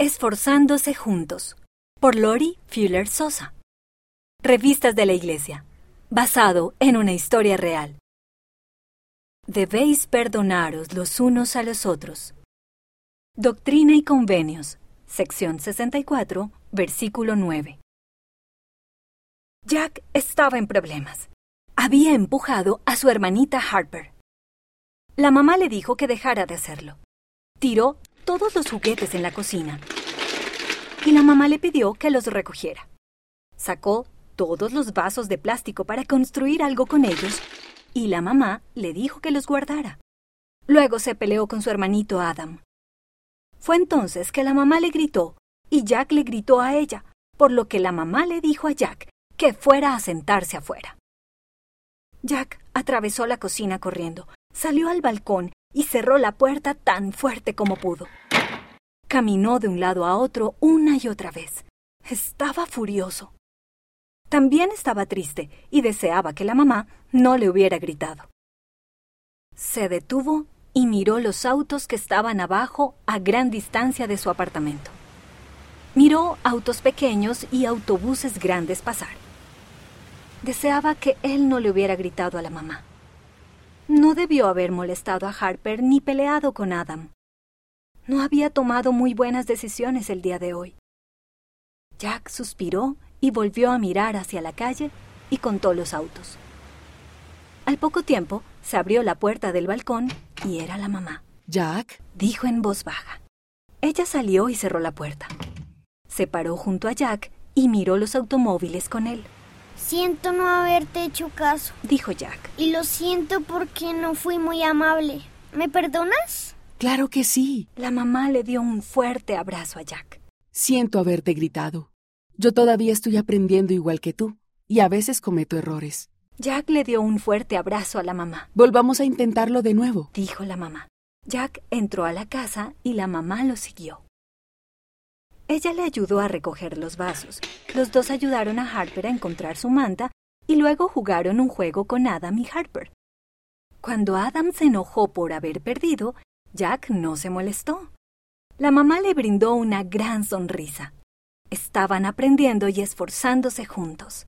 Esforzándose juntos, por Lori Fuller Sosa. Revistas de la Iglesia, basado en una historia real. Debéis perdonaros los unos a los otros. Doctrina y Convenios, sección 64, versículo 9. Jack estaba en problemas. Había empujado a su hermanita Harper. La mamá le dijo que dejara de hacerlo. Tiró todos los juguetes en la cocina. Y la mamá le pidió que los recogiera. Sacó todos los vasos de plástico para construir algo con ellos y la mamá le dijo que los guardara. Luego se peleó con su hermanito Adam. Fue entonces que la mamá le gritó y Jack le gritó a ella, por lo que la mamá le dijo a Jack que fuera a sentarse afuera. Jack atravesó la cocina corriendo, salió al balcón y cerró la puerta tan fuerte como pudo. Caminó de un lado a otro una y otra vez. Estaba furioso. También estaba triste y deseaba que la mamá no le hubiera gritado. Se detuvo y miró los autos que estaban abajo a gran distancia de su apartamento. Miró autos pequeños y autobuses grandes pasar. Deseaba que él no le hubiera gritado a la mamá. No debió haber molestado a Harper ni peleado con Adam. No había tomado muy buenas decisiones el día de hoy. Jack suspiró y volvió a mirar hacia la calle y contó los autos. Al poco tiempo se abrió la puerta del balcón y era la mamá. Jack, dijo en voz baja. Ella salió y cerró la puerta. Se paró junto a Jack y miró los automóviles con él. Siento no haberte hecho caso, dijo Jack. Y lo siento porque no fui muy amable. ¿Me perdonas? Claro que sí. La mamá le dio un fuerte abrazo a Jack. Siento haberte gritado. Yo todavía estoy aprendiendo igual que tú, y a veces cometo errores. Jack le dio un fuerte abrazo a la mamá. Volvamos a intentarlo de nuevo, dijo la mamá. Jack entró a la casa y la mamá lo siguió. Ella le ayudó a recoger los vasos. Los dos ayudaron a Harper a encontrar su manta y luego jugaron un juego con Adam y Harper. Cuando Adam se enojó por haber perdido, Jack no se molestó. La mamá le brindó una gran sonrisa. Estaban aprendiendo y esforzándose juntos.